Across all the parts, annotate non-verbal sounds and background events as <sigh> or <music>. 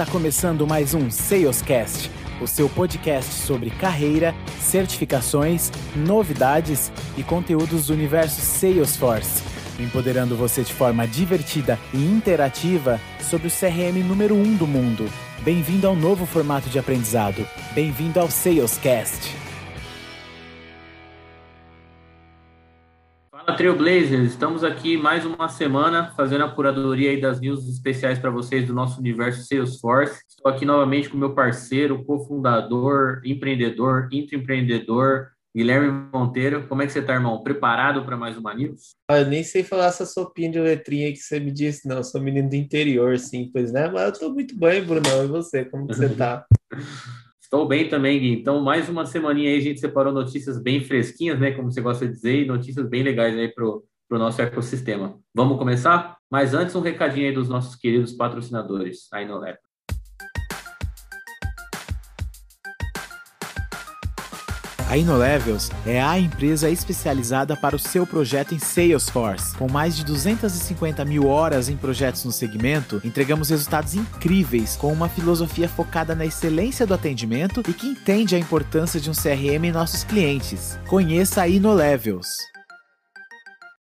Está começando mais um Salescast, o seu podcast sobre carreira, certificações, novidades e conteúdos do universo Salesforce, empoderando você de forma divertida e interativa sobre o CRM número 1 um do mundo. Bem-vindo ao novo formato de aprendizado. Bem-vindo ao Salescast. Fala Trailblazers, estamos aqui mais uma semana fazendo a curadoria aí das news especiais para vocês do nosso universo Salesforce. Estou aqui novamente com meu parceiro, cofundador, empreendedor, intraempreendedor, Guilherme Monteiro. Como é que você está, irmão? Preparado para mais uma news? Ah, eu nem sei falar essa sopinha de letrinha que você me disse, não. Eu sou menino do interior, simples, né? Mas eu estou muito bem, Brunão. E você, como que você está? <laughs> Estou bem também, Gui. Então, mais uma semaninha aí, a gente separou notícias bem fresquinhas, né? Como você gosta de dizer, e notícias bem legais aí para o nosso ecossistema. Vamos começar? Mas antes, um recadinho aí dos nossos queridos patrocinadores, aí no A InnoLevels é a empresa especializada para o seu projeto em Salesforce. Com mais de 250 mil horas em projetos no segmento, entregamos resultados incríveis com uma filosofia focada na excelência do atendimento e que entende a importância de um CRM em nossos clientes. Conheça a InnoLevels.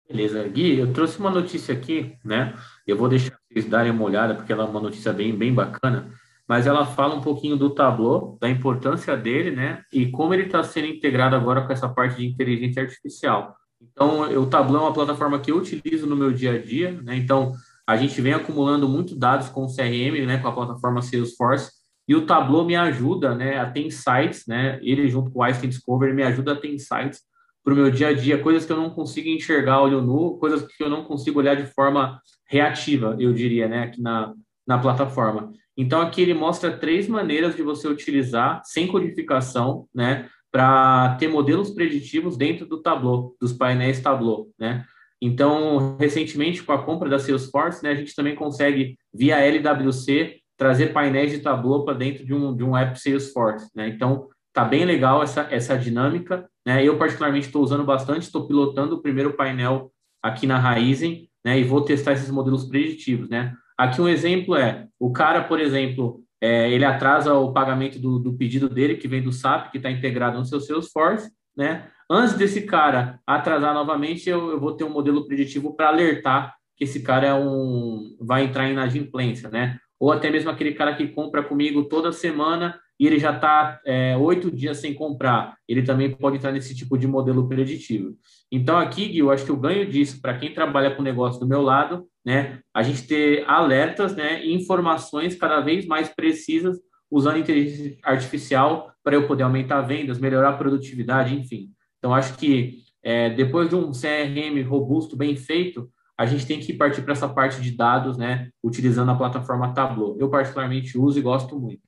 Beleza, Gui, eu trouxe uma notícia aqui, né? Eu vou deixar vocês darem uma olhada, porque ela é uma notícia bem, bem bacana mas ela fala um pouquinho do Tableau, da importância dele, né? E como ele está sendo integrado agora com essa parte de inteligência artificial. Então, o Tableau é uma plataforma que eu utilizo no meu dia a dia, né? Então, a gente vem acumulando muitos dados com o CRM, né? Com a plataforma Salesforce. E o Tableau me ajuda, né? A ter insights, né? Ele junto com o Einstein Discover me ajuda a ter insights para o meu dia a dia, coisas que eu não consigo enxergar olho nu, coisas que eu não consigo olhar de forma reativa, eu diria, né? Aqui na, na plataforma. Então, aqui ele mostra três maneiras de você utilizar, sem codificação, né, para ter modelos preditivos dentro do Tableau, dos painéis Tableau, né. Então, recentemente, com a compra da Salesforce, né, a gente também consegue, via LWC, trazer painéis de Tableau para dentro de um, de um app Salesforce, né. Então, tá bem legal essa, essa dinâmica, né. Eu, particularmente, estou usando bastante, estou pilotando o primeiro painel aqui na Raizen, né, e vou testar esses modelos preditivos, né. Aqui um exemplo é, o cara, por exemplo, é, ele atrasa o pagamento do, do, pedido dele, que vem do SAP, que está integrado no seu Salesforce, né? Antes desse cara atrasar novamente, eu, eu vou ter um modelo preditivo para alertar que esse cara é um, vai entrar em inadimplência, né? Ou até mesmo aquele cara que compra comigo toda semana e ele já está é, oito dias sem comprar, ele também pode entrar nesse tipo de modelo preditivo. Então, aqui, Gui, eu acho que o ganho disso, para quem trabalha com negócio do meu lado, né, a gente ter alertas né, e informações cada vez mais precisas usando inteligência artificial para eu poder aumentar vendas, melhorar a produtividade, enfim. Então, acho que é, depois de um CRM robusto, bem feito, a gente tem que partir para essa parte de dados, né, utilizando a plataforma Tableau. Eu, particularmente, uso e gosto muito.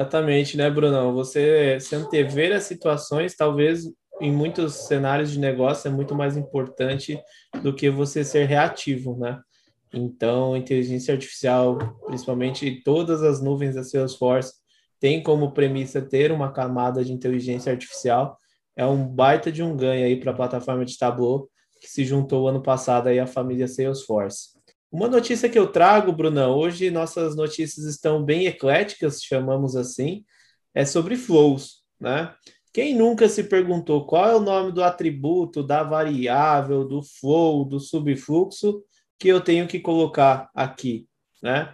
Exatamente, né, Brunão? Você se antever as situações, talvez em muitos cenários de negócio é muito mais importante do que você ser reativo, né? Então, inteligência artificial, principalmente todas as nuvens da Salesforce, tem como premissa ter uma camada de inteligência artificial. É um baita de um ganho aí para a plataforma de Tableau, que se juntou ano passado aí à família Salesforce. Uma notícia que eu trago, Brunão, hoje nossas notícias estão bem ecléticas, chamamos assim, é sobre flows, né? Quem nunca se perguntou qual é o nome do atributo, da variável, do flow, do subfluxo que eu tenho que colocar aqui, né?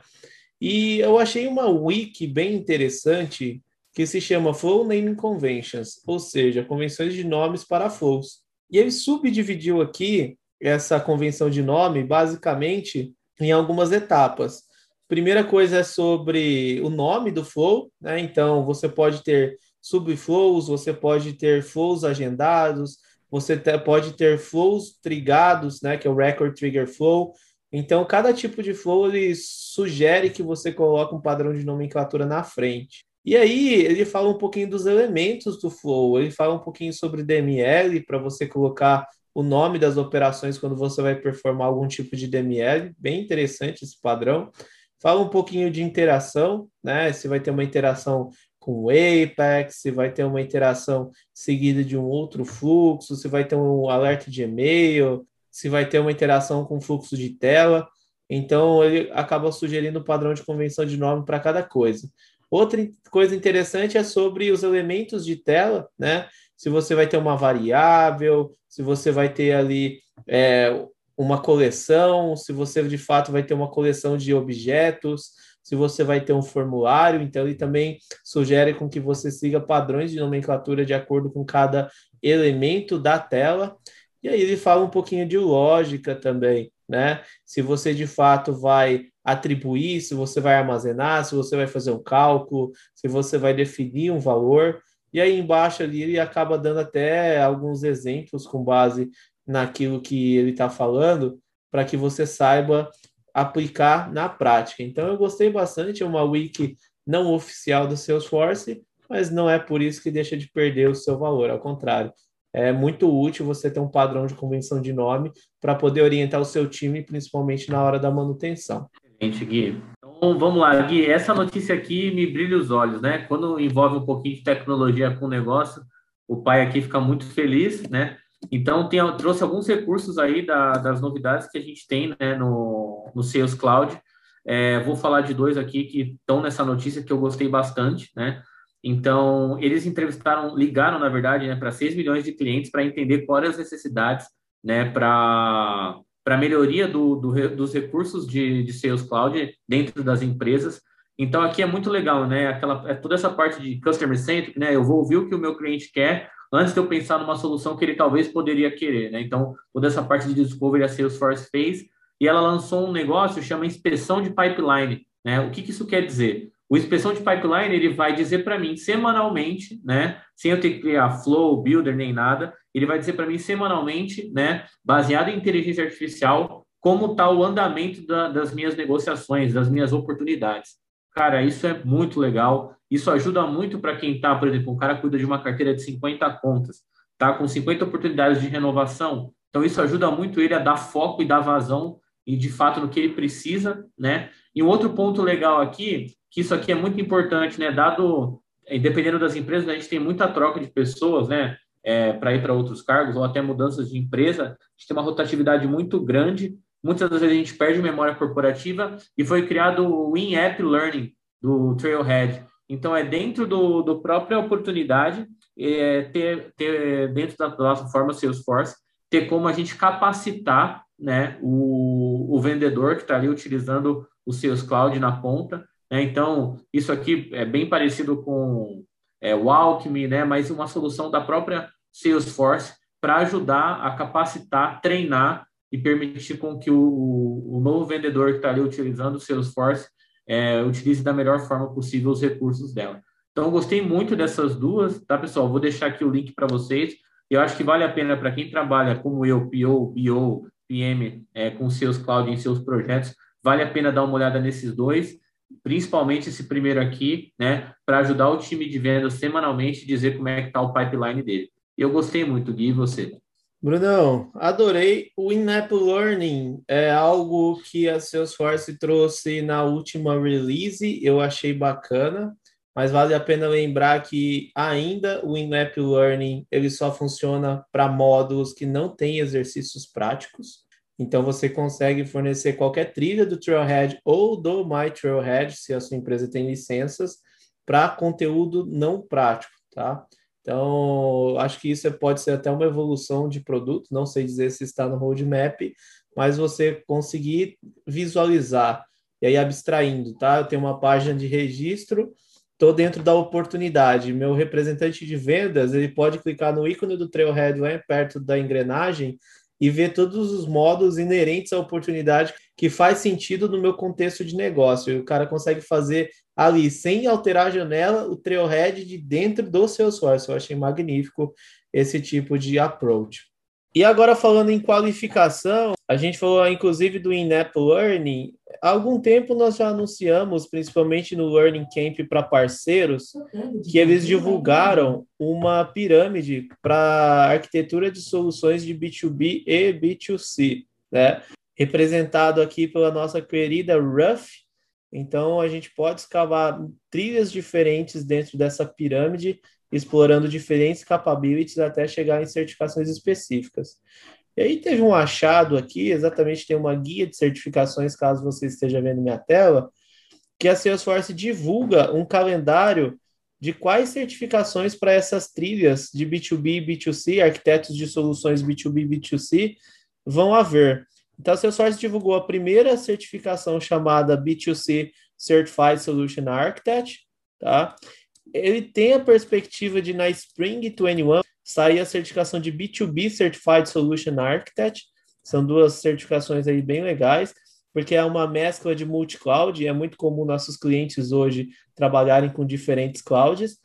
E eu achei uma wiki bem interessante que se chama Flow Naming Conventions, ou seja, convenções de nomes para flows. E ele subdividiu aqui essa convenção de nome basicamente em algumas etapas. Primeira coisa é sobre o nome do flow, né? Então você pode ter subflows, você pode ter flows agendados, você pode ter flows trigados, né? Que é o record trigger flow. Então cada tipo de flow ele sugere que você coloque um padrão de nomenclatura na frente. E aí ele fala um pouquinho dos elementos do flow, ele fala um pouquinho sobre DML para você colocar o nome das operações quando você vai performar algum tipo de DML, bem interessante esse padrão. Fala um pouquinho de interação, né? Se vai ter uma interação com o Apex, se vai ter uma interação seguida de um outro fluxo, se vai ter um alerta de e-mail, se vai ter uma interação com fluxo de tela. Então, ele acaba sugerindo o padrão de convenção de nome para cada coisa. Outra coisa interessante é sobre os elementos de tela, né? Se você vai ter uma variável, se você vai ter ali é, uma coleção, se você de fato vai ter uma coleção de objetos, se você vai ter um formulário, então ele também sugere com que você siga padrões de nomenclatura de acordo com cada elemento da tela. E aí ele fala um pouquinho de lógica também, né? Se você de fato vai atribuir, se você vai armazenar, se você vai fazer um cálculo, se você vai definir um valor. E aí embaixo ali ele acaba dando até alguns exemplos com base naquilo que ele está falando, para que você saiba aplicar na prática. Então eu gostei bastante, é uma wiki não oficial do Salesforce, mas não é por isso que deixa de perder o seu valor, ao contrário. É muito útil você ter um padrão de convenção de nome para poder orientar o seu time, principalmente na hora da manutenção. Excelente, Gui. Então vamos lá, Gui. Essa notícia aqui me brilha os olhos, né? Quando envolve um pouquinho de tecnologia com o negócio, o pai aqui fica muito feliz, né? Então tem, trouxe alguns recursos aí da, das novidades que a gente tem né, no, no Sales Cloud. É, vou falar de dois aqui que estão nessa notícia que eu gostei bastante, né? Então, eles entrevistaram, ligaram, na verdade, né, para 6 milhões de clientes para entender quais as necessidades né, para para melhoria do, do, dos recursos de, de Sales Cloud dentro das empresas. Então aqui é muito legal, né? Aquela é toda essa parte de customer centric, né? Eu vou ouvir o que o meu cliente quer antes de eu pensar numa solução que ele talvez poderia querer, né? Então toda essa parte de discovery a Salesforce fez e ela lançou um negócio chama inspeção de pipeline, né? O que, que isso quer dizer? O inspeção de pipeline ele vai dizer para mim semanalmente, né? Sem eu ter que criar flow, builder nem nada, ele vai dizer para mim semanalmente, né? Baseado em inteligência artificial, como está o andamento da, das minhas negociações, das minhas oportunidades. Cara, isso é muito legal. Isso ajuda muito para quem está, por exemplo, um cara cuida de uma carteira de 50 contas, tá com 50 oportunidades de renovação. Então isso ajuda muito ele a dar foco e dar vazão e de fato no que ele precisa, né? E um outro ponto legal aqui que isso aqui é muito importante, né? Dado, dependendo das empresas, a gente tem muita troca de pessoas, né? É, para ir para outros cargos ou até mudanças de empresa, a gente tem uma rotatividade muito grande. Muitas das vezes a gente perde memória corporativa e foi criado o In-App Learning do Trailhead. Então, é dentro do, do própria oportunidade, é, ter, ter dentro da plataforma Salesforce, ter como a gente capacitar né, o, o vendedor que está ali utilizando o Sales Cloud na ponta né? Então, isso aqui é bem parecido com é, o Alchemy, né? mas uma solução da própria Salesforce para ajudar a capacitar, treinar e permitir com que o, o novo vendedor que está ali utilizando o Salesforce é, utilize da melhor forma possível os recursos dela. Então, gostei muito dessas duas, tá, pessoal? Vou deixar aqui o link para vocês. Eu acho que vale a pena para quem trabalha como eu, PO, BO, PM, é, com seus cloud em seus projetos, vale a pena dar uma olhada nesses dois principalmente esse primeiro aqui, né, para ajudar o time de vendas semanalmente dizer como é que está o pipeline dele. Eu gostei muito, Gui, e você? Brunão, adorei. O In-App Learning é algo que a Salesforce trouxe na última release, eu achei bacana, mas vale a pena lembrar que ainda o In-App Learning ele só funciona para módulos que não têm exercícios práticos. Então você consegue fornecer qualquer trilha do Trailhead ou do My Trailhead, se a sua empresa tem licenças, para conteúdo não prático, tá? Então, acho que isso pode ser até uma evolução de produto, não sei dizer se está no roadmap, mas você conseguir visualizar, e aí abstraindo, tá? Eu tenho uma página de registro, estou dentro da oportunidade. Meu representante de vendas, ele pode clicar no ícone do Trailhead lá perto da engrenagem e ver todos os modos inerentes à oportunidade que faz sentido no meu contexto de negócio. E o cara consegue fazer ali, sem alterar a janela, o trailhead de dentro do Salesforce. Eu achei magnífico esse tipo de approach. E agora falando em qualificação, a gente falou inclusive do in-app learning. Há algum tempo nós já anunciamos, principalmente no Learning Camp para parceiros, que eles divulgaram uma pirâmide para arquitetura de soluções de B2B e B2C, né? Representado aqui pela nossa querida Ruff. Então a gente pode escavar trilhas diferentes dentro dessa pirâmide explorando diferentes capabilities até chegar em certificações específicas. E aí teve um achado aqui, exatamente tem uma guia de certificações, caso você esteja vendo minha tela, que a Salesforce divulga um calendário de quais certificações para essas trilhas de B2B e B2C, arquitetos de soluções B2B e B2C, vão haver. Então, a Salesforce divulgou a primeira certificação chamada B2C Certified Solution Architect, tá? Ele tem a perspectiva de, na Spring 21, sair a certificação de B2B Certified Solution Architect. São duas certificações aí bem legais, porque é uma mescla de multi-cloud, é muito comum nossos clientes hoje trabalharem com diferentes clouds.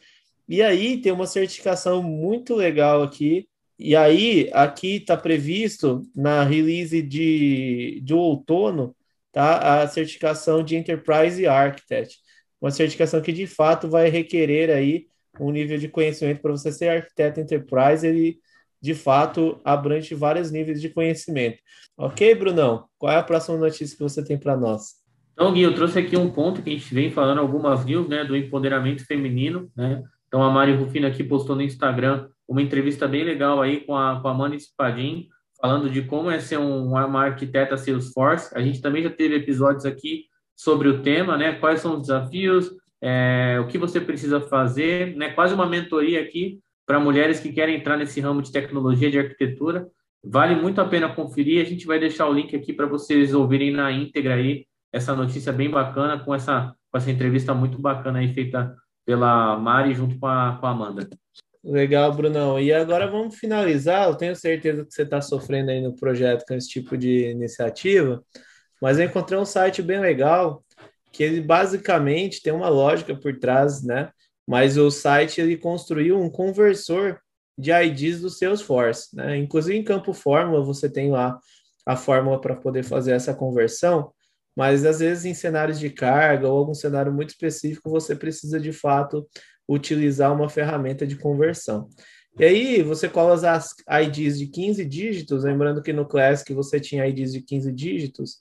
E aí tem uma certificação muito legal aqui, e aí, aqui está previsto na release de, de outono, tá? A certificação de Enterprise Architect. Uma certificação que de fato vai requerer aí um nível de conhecimento para você ser arquiteto Enterprise, ele de fato abrange vários níveis de conhecimento. Ok, Brunão? Qual é a próxima notícia que você tem para nós? Então, Gui, eu trouxe aqui um ponto que a gente vem falando algumas news, né, do empoderamento feminino, né? Então, a Mari Rufino aqui postou no Instagram uma entrevista bem legal aí com a, com a Amanda Spadim, falando de como é ser um, uma arquiteta Salesforce. A gente também já teve episódios aqui sobre o tema, né? Quais são os desafios, é, o que você precisa fazer, né? Quase uma mentoria aqui para mulheres que querem entrar nesse ramo de tecnologia de arquitetura. Vale muito a pena conferir. A gente vai deixar o link aqui para vocês ouvirem na íntegra aí essa notícia bem bacana com essa, com essa entrevista muito bacana aí feita pela Mari junto com a, com a Amanda. Legal, Brunão. E agora vamos finalizar. Eu tenho certeza que você está sofrendo aí no projeto com esse tipo de iniciativa, mas eu encontrei um site bem legal que ele basicamente tem uma lógica por trás, né? Mas o site ele construiu um conversor de IDs do Salesforce, né? Inclusive em campo fórmula você tem lá a fórmula para poder fazer essa conversão, mas às vezes em cenários de carga ou algum cenário muito específico você precisa de fato utilizar uma ferramenta de conversão. E aí você coloca as IDs de 15 dígitos, lembrando que no Classic você tinha IDs de 15 dígitos,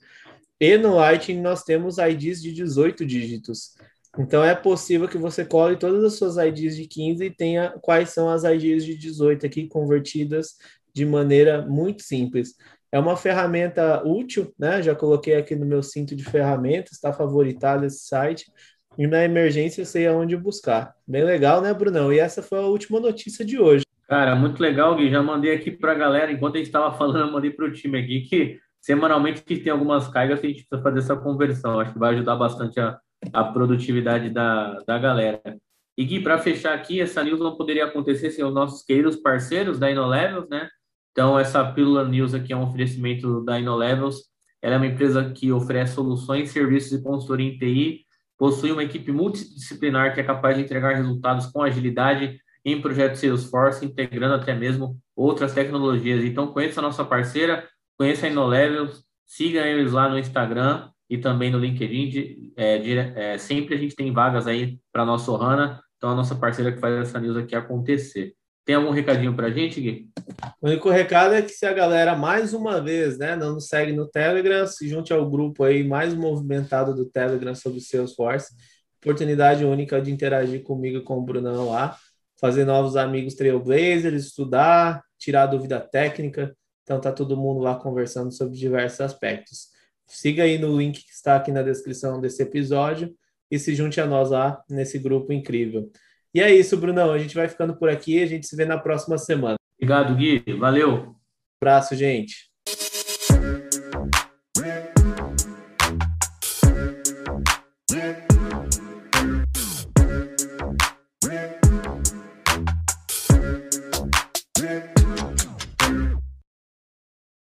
e no Lightning nós temos IDs de 18 dígitos. Então é possível que você cole todas as suas IDs de 15 e tenha quais são as IDs de 18 aqui convertidas de maneira muito simples. É uma ferramenta útil, né? Já coloquei aqui no meu cinto de ferramentas, está favoritado esse site. E na emergência sei aonde buscar. Bem legal, né, Brunão? E essa foi a última notícia de hoje. Cara, muito legal, Gui. Já mandei aqui para a galera, enquanto a gente estava falando, eu mandei para o time aqui que semanalmente tem algumas cargas que a gente precisa fazer essa conversão. Acho que vai ajudar bastante a, a produtividade da, da galera. E Gui, para fechar aqui, essa news não poderia acontecer sem os nossos queridos parceiros da InnoLevels, né? Então, essa pílula news aqui é um oferecimento da InnoLevels. Ela é uma empresa que oferece soluções, serviços e consultoria em TI possui uma equipe multidisciplinar que é capaz de entregar resultados com agilidade em projetos Salesforce, integrando até mesmo outras tecnologias. Então, conheça a nossa parceira, conheça a InnoLevels, siga eles lá no Instagram e também no LinkedIn. É, é, sempre a gente tem vagas aí para nossa HANA, então a nossa parceira que faz essa news aqui acontecer. Tem algum recadinho para a gente, Gui? O único recado é que se a galera, mais uma vez, né, não nos segue no Telegram, se junte ao grupo aí mais movimentado do Telegram sobre Salesforce. Oportunidade única de interagir comigo e com o Brunão lá, fazer novos amigos Trailblazers, estudar, tirar dúvida técnica. Então tá todo mundo lá conversando sobre diversos aspectos. Siga aí no link que está aqui na descrição desse episódio e se junte a nós lá nesse grupo incrível. E é isso, Brunão. A gente vai ficando por aqui. A gente se vê na próxima semana. Obrigado, Gui. Valeu. Abraço, gente.